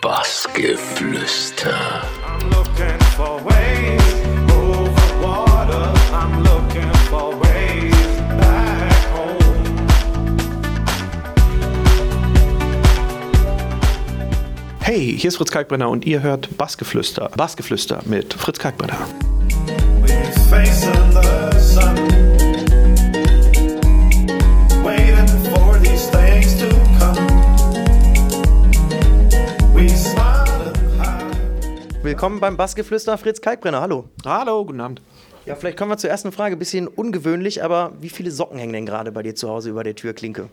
Bassgeflüster. I'm looking for ways over water. I'm looking for ways back home. Hey, hier ist Fritz Kalkbrenner und ihr hört Bassgeflüster. Bassgeflüster mit Fritz Kalkbrenner. We facing the sun. Willkommen beim Bassgeflüster Fritz Kalkbrenner. Hallo. Hallo, guten Abend. Ja, vielleicht kommen wir zur ersten Frage. Bisschen ungewöhnlich, aber wie viele Socken hängen denn gerade bei dir zu Hause über der Türklinke?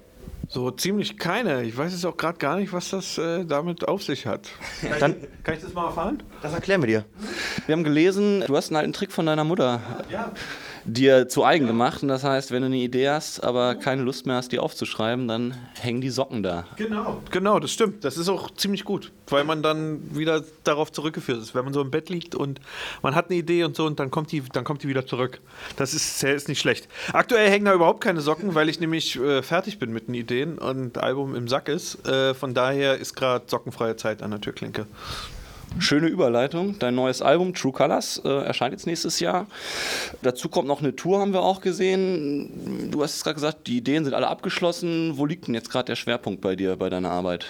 So ziemlich keine. Ich weiß jetzt auch gerade gar nicht, was das äh, damit auf sich hat. Dann, Kann ich das mal erfahren? das erklären wir dir. Wir haben gelesen, du hast einen alten Trick von deiner Mutter dir zu eigen gemacht. Und das heißt, wenn du eine Idee hast, aber keine Lust mehr hast, die aufzuschreiben, dann hängen die Socken da. Genau. Genau, das stimmt. Das ist auch ziemlich gut, weil man dann wieder darauf zurückgeführt ist. Wenn man so im Bett liegt und man hat eine Idee und so und dann kommt die, dann kommt die wieder zurück. Das ist, ist nicht schlecht. Aktuell hängen da überhaupt keine Socken, weil ich nämlich äh, fertig bin mit den Ideen und Album im Sack ist. Äh, von daher ist gerade sockenfreie Zeit an der Türklinke. Schöne Überleitung. Dein neues Album True Colors äh, erscheint jetzt nächstes Jahr. Dazu kommt noch eine Tour, haben wir auch gesehen. Du hast es gerade gesagt, die Ideen sind alle abgeschlossen. Wo liegt denn jetzt gerade der Schwerpunkt bei dir, bei deiner Arbeit?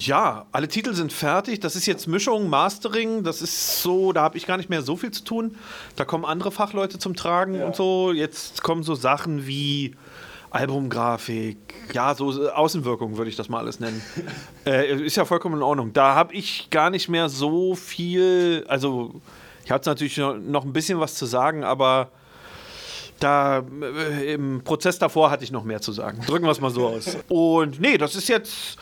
Ja, alle Titel sind fertig. Das ist jetzt Mischung, Mastering. Das ist so, da habe ich gar nicht mehr so viel zu tun. Da kommen andere Fachleute zum Tragen und so. Jetzt kommen so Sachen wie Albumgrafik, ja, so Außenwirkung würde ich das mal alles nennen. äh, ist ja vollkommen in Ordnung. Da habe ich gar nicht mehr so viel, also ich hatte natürlich noch- noch ein bisschen was zu sagen, aber da äh, im Prozess davor hatte ich noch mehr zu sagen. Drücken wir es mal so aus. Und nee, das ist jetzt,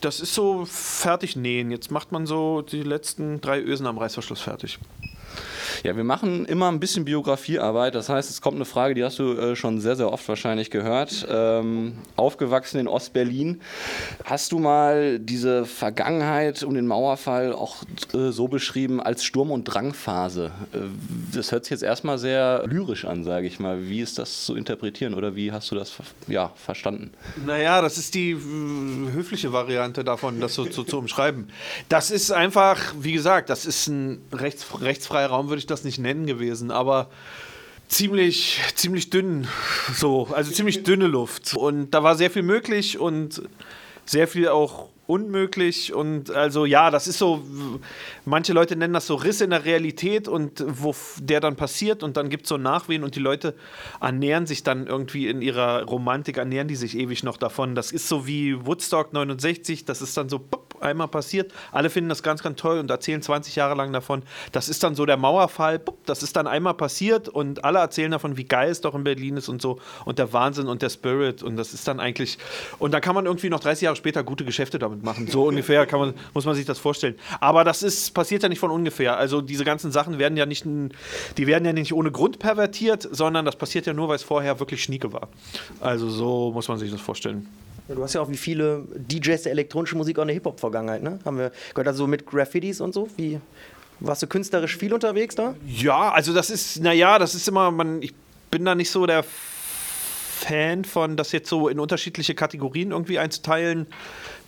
das ist so fertig nähen. Jetzt macht man so die letzten drei Ösen am Reißverschluss fertig. Ja, wir machen immer ein bisschen Biografiearbeit. Das heißt, es kommt eine Frage, die hast du äh, schon sehr, sehr oft wahrscheinlich gehört. Ähm, aufgewachsen in Ostberlin. Hast du mal diese Vergangenheit um den Mauerfall auch äh, so beschrieben als Sturm- und Drangphase? Äh, das hört sich jetzt erstmal sehr lyrisch an, sage ich mal. Wie ist das zu interpretieren oder wie hast du das ja, verstanden? Naja, das ist die äh, höfliche Variante davon, das so zu, zu umschreiben. Das ist einfach, wie gesagt, das ist ein rechts, rechtsfreier Raum, würde ich das nicht nennen gewesen, aber ziemlich, ziemlich dünn, so, also ziemlich dünne Luft. Und da war sehr viel möglich und sehr viel auch unmöglich und also ja, das ist so, manche Leute nennen das so Riss in der Realität und wo der dann passiert und dann gibt es so Nachwehen und die Leute ernähren sich dann irgendwie in ihrer Romantik, ernähren die sich ewig noch davon. Das ist so wie Woodstock 69, das ist dann so einmal passiert, alle finden das ganz, ganz toll und erzählen 20 Jahre lang davon. Das ist dann so der Mauerfall, das ist dann einmal passiert und alle erzählen davon, wie geil es doch in Berlin ist und so und der Wahnsinn und der Spirit und das ist dann eigentlich, und da kann man irgendwie noch 30 Jahre später gute Geschäfte damit machen. So ungefähr kann man, muss man sich das vorstellen. Aber das ist, passiert ja nicht von ungefähr. Also diese ganzen Sachen werden ja nicht, die werden ja nicht ohne Grund pervertiert, sondern das passiert ja nur, weil es vorher wirklich schnieke war. Also so muss man sich das vorstellen. Du hast ja auch wie viele DJs der elektronischen Musik auch eine Hip-Hop-Vergangenheit, ne? Haben wir gehört, also mit Graffitis und so? Wie, warst du künstlerisch viel unterwegs da? Ja, also das ist, naja, das ist immer, man, ich bin da nicht so der Fan von, das jetzt so in unterschiedliche Kategorien irgendwie einzuteilen.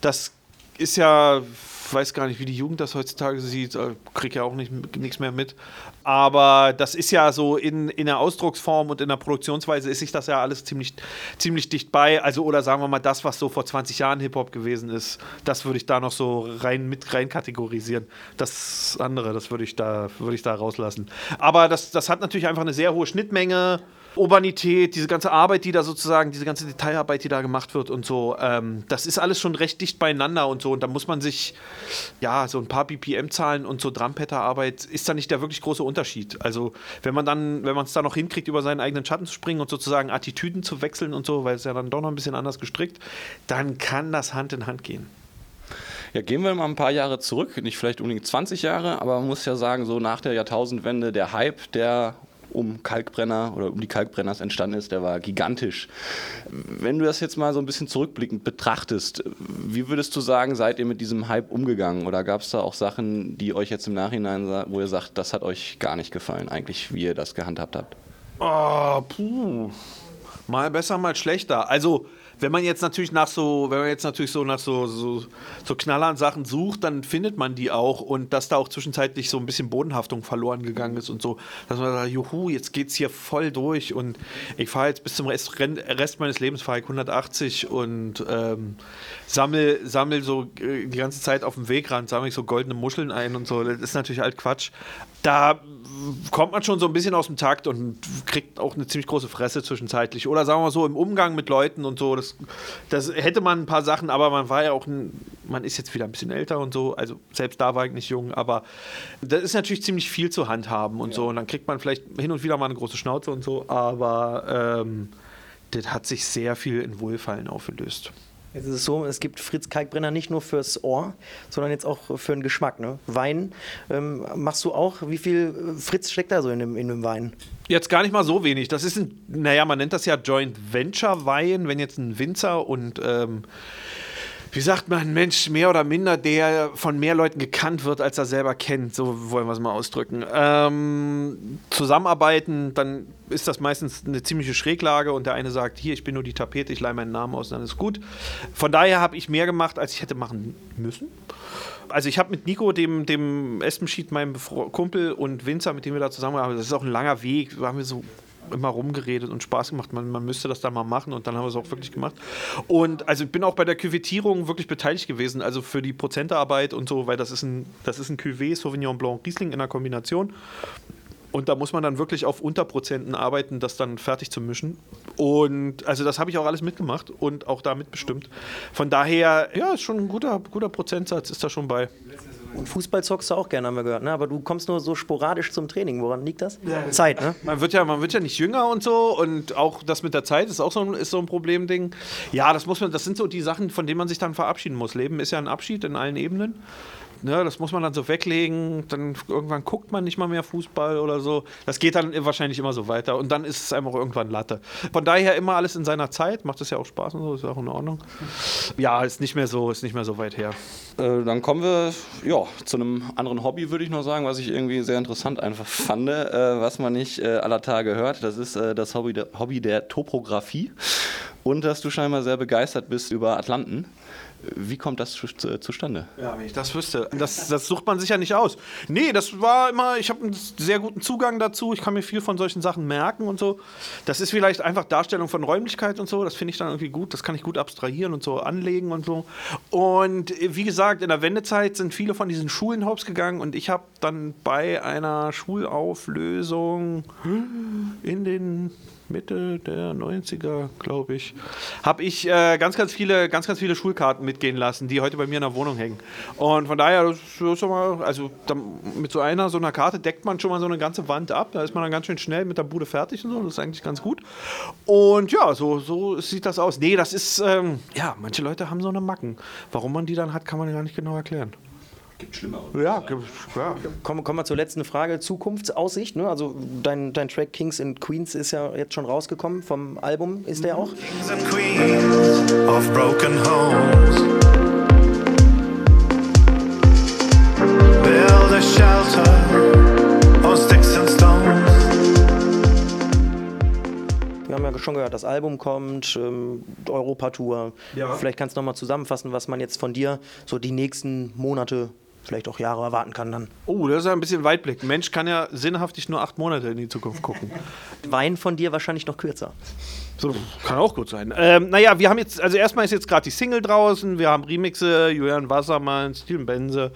Das ist ja, weiß gar nicht, wie die Jugend das heutzutage sieht, äh, krieg ja auch nicht, nichts mehr mit. Aber das ist ja so in, in der Ausdrucksform und in der Produktionsweise ist sich das ja alles ziemlich, ziemlich dicht bei. Also, oder sagen wir mal, das, was so vor 20 Jahren Hip-Hop gewesen ist, das würde ich da noch so rein mit rein kategorisieren. Das andere, das würde ich da, würde ich da rauslassen. Aber das, das hat natürlich einfach eine sehr hohe Schnittmenge. Urbanität, diese ganze Arbeit, die da sozusagen, diese ganze Detailarbeit, die da gemacht wird und so, ähm, das ist alles schon recht dicht beieinander und so. Und da muss man sich, ja, so ein paar BPM-Zahlen und so Drumpetter-Arbeit ist da nicht der wirklich große Unterschied. Also, wenn man dann, wenn man es da noch hinkriegt, über seinen eigenen Schatten zu springen und sozusagen Attitüden zu wechseln und so, weil es ja dann doch noch ein bisschen anders gestrickt, dann kann das Hand in Hand gehen. Ja, gehen wir mal ein paar Jahre zurück, nicht vielleicht unbedingt 20 Jahre, aber man muss ja sagen, so nach der Jahrtausendwende, der Hype, der um Kalkbrenner oder um die Kalkbrenners entstanden ist, der war gigantisch. Wenn du das jetzt mal so ein bisschen zurückblickend betrachtest, wie würdest du sagen, seid ihr mit diesem Hype umgegangen? Oder gab es da auch Sachen, die euch jetzt im Nachhinein, wo ihr sagt, das hat euch gar nicht gefallen, eigentlich, wie ihr das gehandhabt habt? Oh, puh. Mal besser, mal schlechter. Also, Wenn man jetzt natürlich nach so, wenn man jetzt natürlich so nach so, so, so knallern Sachen sucht, dann findet man die auch und dass da auch zwischenzeitlich so ein bisschen Bodenhaftung verloren gegangen ist und so, dass man sagt, juhu, jetzt geht's hier voll durch und ich fahre jetzt bis zum Rest, Rest meines Lebens fahre ich 180 und ähm, sammel, sammel so äh, die ganze Zeit auf dem Wegrand, sammle ich so goldene Muscheln ein und so. Das ist natürlich halt Quatsch. Da kommt man schon so ein bisschen aus dem Takt und kriegt auch eine ziemlich große Fresse zwischenzeitlich. Oder sagen wir mal so, im Umgang mit Leuten und so, das, das hätte man ein paar Sachen, aber man war ja auch, ein, man ist jetzt wieder ein bisschen älter und so, also selbst da war ich nicht jung, aber das ist natürlich ziemlich viel zu handhaben und so. Und dann kriegt man vielleicht hin und wieder mal eine große Schnauze und so, aber ähm, das hat sich sehr viel in Wohlfallen aufgelöst. Jetzt ist es so, es gibt Fritz Kalkbrenner nicht nur fürs Ohr, sondern jetzt auch für den Geschmack. Ne? Wein ähm, machst du auch. Wie viel äh, Fritz steckt da so in dem, in dem Wein? Jetzt gar nicht mal so wenig. Das ist ein, naja, man nennt das ja Joint Venture Wein, wenn jetzt ein Winzer und ähm, wie sagt man, ein Mensch mehr oder minder, der von mehr Leuten gekannt wird, als er selber kennt, so wollen wir es mal ausdrücken. Ähm, zusammenarbeiten, dann ist das meistens eine ziemliche Schräglage und der eine sagt, hier, ich bin nur die Tapete, ich leihe meinen Namen aus, dann ist gut. Von daher habe ich mehr gemacht, als ich hätte machen müssen. Also ich habe mit Nico, dem, dem Espenschmied, meinem Kumpel und Winzer, mit dem wir da zusammengearbeitet haben, das ist auch ein langer Weg, da haben wir so immer rumgeredet und Spaß gemacht. Man, man müsste das da mal machen und dann haben wir es auch wirklich gemacht. Und also ich bin auch bei der Cuvetiierung wirklich beteiligt gewesen, also für die Prozentearbeit und so, weil das ist ein, das ist ein Cuvée, Sauvignon Blanc, Riesling in der Kombination. Und da muss man dann wirklich auf Unterprozenten arbeiten, das dann fertig zu mischen. Und also das habe ich auch alles mitgemacht und auch da mitbestimmt. Von daher, ja, ist schon ein guter, guter Prozentsatz, ist da schon bei. Und Fußball zockst du auch gerne, haben wir gehört. Ne? Aber du kommst nur so sporadisch zum Training. Woran liegt das? Zeit, ne? Man wird, ja, man wird ja nicht jünger und so und auch das mit der Zeit ist auch so ein, ist so ein Problemding. Ja, das muss man, das sind so die Sachen, von denen man sich dann verabschieden muss. Leben ist ja ein Abschied in allen Ebenen. Ne, das muss man dann so weglegen, dann irgendwann guckt man nicht mal mehr Fußball oder so. Das geht dann wahrscheinlich immer so weiter und dann ist es einfach irgendwann Latte. Von daher immer alles in seiner Zeit, macht es ja auch Spaß und so, ist auch in Ordnung. Ja, ist nicht mehr so, ist nicht mehr so weit her. Äh, dann kommen wir ja, zu einem anderen Hobby, würde ich noch sagen, was ich irgendwie sehr interessant einfach fand, äh, was man nicht äh, aller Tage hört. Das ist äh, das Hobby der, Hobby der Topographie. Und dass du scheinbar sehr begeistert bist über Atlanten. Wie kommt das zu, zu, zustande? Ja, wenn ich das wüsste. Das, das sucht man sich ja nicht aus. Nee, das war immer, ich habe einen sehr guten Zugang dazu. Ich kann mir viel von solchen Sachen merken und so. Das ist vielleicht einfach Darstellung von Räumlichkeit und so. Das finde ich dann irgendwie gut. Das kann ich gut abstrahieren und so anlegen und so. Und äh, wie gesagt, in der Wendezeit sind viele von diesen Schulen hops gegangen und ich habe dann bei einer Schulauflösung in den Mitte der 90er, glaube ich, habe ich äh, ganz, ganz viele, ganz, ganz viele Schulkarten mitgehen lassen, die heute bei mir in der Wohnung hängen. Und von daher, das ist schon mal, also mit so einer, so einer Karte deckt man schon mal so eine ganze Wand ab. Da ist man dann ganz schön schnell mit der Bude fertig und so. Das ist eigentlich ganz gut. Und ja, so, so sieht das aus. Nee, das ist, ähm, ja, manche Leute haben so eine Macken. Warum man die dann hat, kann man gar nicht genau erklären. Gibt schlimmer. Ja, gibt- ja. Kommen, kommen wir zur letzten Frage. Zukunftsaussicht. Ne? Also dein, dein Track Kings and Queens ist ja jetzt schon rausgekommen. Vom Album ist der auch. Kings and queens of broken homes. Build a shelter on sticks and stones. Wir haben ja schon gehört, das Album kommt, ähm, Europa-Tour. Ja. Vielleicht kannst du nochmal zusammenfassen, was man jetzt von dir so die nächsten Monate, vielleicht auch Jahre erwarten kann dann. Oh, das ist ja ein bisschen Weitblick. Ein Mensch kann ja sinnhaftig nur acht Monate in die Zukunft gucken. Wein von dir wahrscheinlich noch kürzer. So, kann auch gut sein. Ähm, naja, wir haben jetzt, also erstmal ist jetzt gerade die Single draußen, wir haben Remixe, Julian Wassermann, Steven Benze,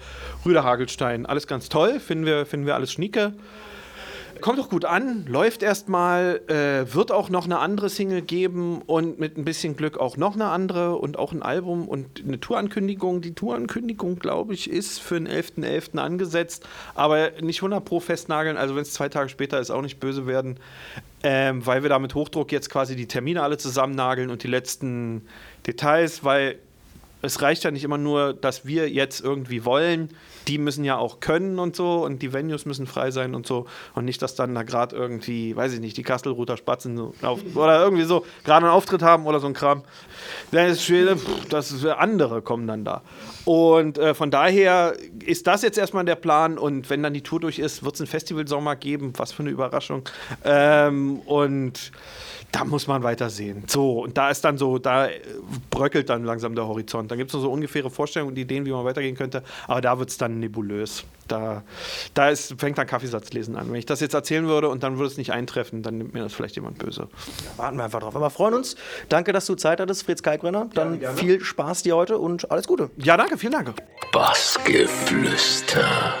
Rüder Hagelstein, alles ganz toll, finden wir, finden wir alles schnieke. Kommt doch gut an, läuft erstmal, äh, wird auch noch eine andere Single geben und mit ein bisschen Glück auch noch eine andere und auch ein Album und eine Tourankündigung. Die Tourankündigung, glaube ich, ist für den 11.11. angesetzt, aber nicht 100 pro festnageln, also wenn es zwei Tage später ist, auch nicht böse werden, ähm, weil wir da mit Hochdruck jetzt quasi die Termine alle zusammennageln und die letzten Details, weil es reicht ja nicht immer nur, dass wir jetzt irgendwie wollen. Die müssen ja auch können und so und die Venues müssen frei sein und so. Und nicht, dass dann da gerade irgendwie, weiß ich nicht, die Kastelruther Spatzen so auf, oder irgendwie so gerade einen Auftritt haben oder so ein Kram. Das ist schwer, pff, das ist, andere kommen dann da. Und äh, von daher ist das jetzt erstmal der Plan. Und wenn dann die Tour durch ist, wird es einen Festivalsommer geben. Was für eine Überraschung. Ähm, und da muss man weiter sehen. So, und da ist dann so, da bröckelt dann langsam der Horizont. Da gibt es noch so ungefähre Vorstellungen und Ideen, wie man weitergehen könnte, aber da wird es dann nebulös. Da, da ist, fängt dann Kaffeesatzlesen an. Wenn ich das jetzt erzählen würde und dann würde es nicht eintreffen, dann nimmt mir das vielleicht jemand böse. Warten wir einfach drauf. Aber freuen uns. Danke, dass du Zeit hattest, Fritz Kalkbrenner. Dann viel Spaß dir heute und alles Gute. Ja, danke, vielen Dank. Bassgeflüster.